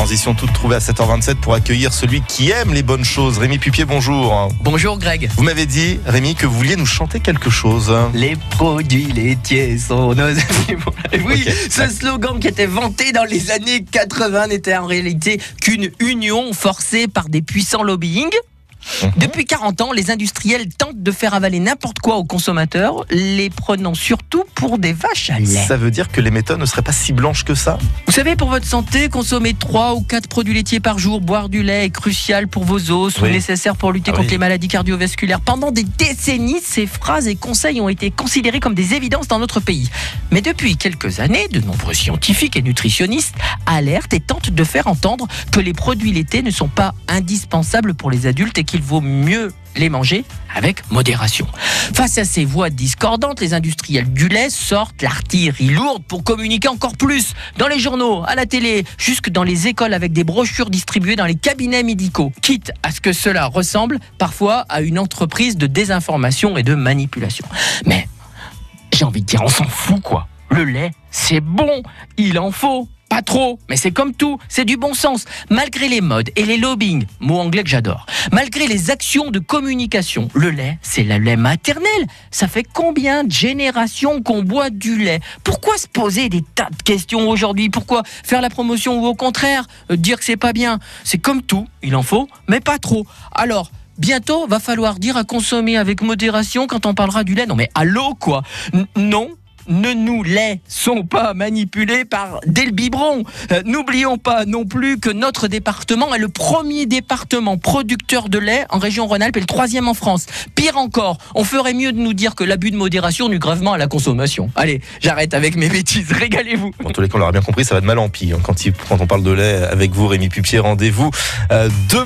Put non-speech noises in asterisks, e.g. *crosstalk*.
Transition toute trouvée à 7h27 pour accueillir celui qui aime les bonnes choses. Rémi Pupier, bonjour. Bonjour Greg. Vous m'avez dit, Rémi, que vous vouliez nous chanter quelque chose. Les produits laitiers sont nos *laughs* amis. Oui, ce slogan qui était vanté dans les années 80 n'était en réalité qu'une union forcée par des puissants lobbying. Mhm. Depuis 40 ans, les industriels tentent de faire avaler n'importe quoi aux consommateurs, les prenant surtout pour des vaches à lait. Ça veut dire que les méthodes ne seraient pas si blanches que ça? Vous savez, pour votre santé, consommer 3 ou 4 produits laitiers par jour, boire du lait est crucial pour vos os ou nécessaire pour lutter Ah contre oui. les maladies cardiovasculaires. Pendant des décennies, ces phrases et conseils ont été considérés comme des évidences dans notre pays. Mais depuis quelques années, de nombreux scientifiques et nutritionnistes alertent et tentent de faire entendre que les produits laitiers ne sont pas indispensables pour les adultes et qu'il vaut mieux les manger avec modération. Face à ces voix discordantes, les industriels du lait sortent l'artillerie lourde pour communiquer encore plus dans les journaux, à la télé, jusque dans les écoles avec des brochures distribuées dans les cabinets médicaux, quitte à ce que cela ressemble parfois à une entreprise de désinformation et de manipulation. Mais j'ai envie de dire, on s'en fout quoi. Le lait, c'est bon, il en faut. Pas trop, mais c'est comme tout, c'est du bon sens. Malgré les modes et les lobbying, mot anglais que j'adore, malgré les actions de communication, le lait, c'est le lait maternel. Ça fait combien de générations qu'on boit du lait? Pourquoi se poser des tas de questions aujourd'hui? Pourquoi faire la promotion ou au contraire euh, dire que c'est pas bien? C'est comme tout, il en faut, mais pas trop. Alors, bientôt, va falloir dire à consommer avec modération quand on parlera du lait. Non mais allô quoi? Non ne nous laissons pas manipuler par le biberon. Euh, N'oublions pas non plus que notre département est le premier département producteur de lait en région Rhône-Alpes et le troisième en France. Pire encore, on ferait mieux de nous dire que l'abus de modération nuit gravement à la consommation. Allez, j'arrête avec mes bêtises, *laughs* régalez-vous. En tous les cas, on l'aura bien compris, ça va de mal en pis. hein. Quand on parle de lait avec vous, Rémi Pupier, rendez-vous euh, demain.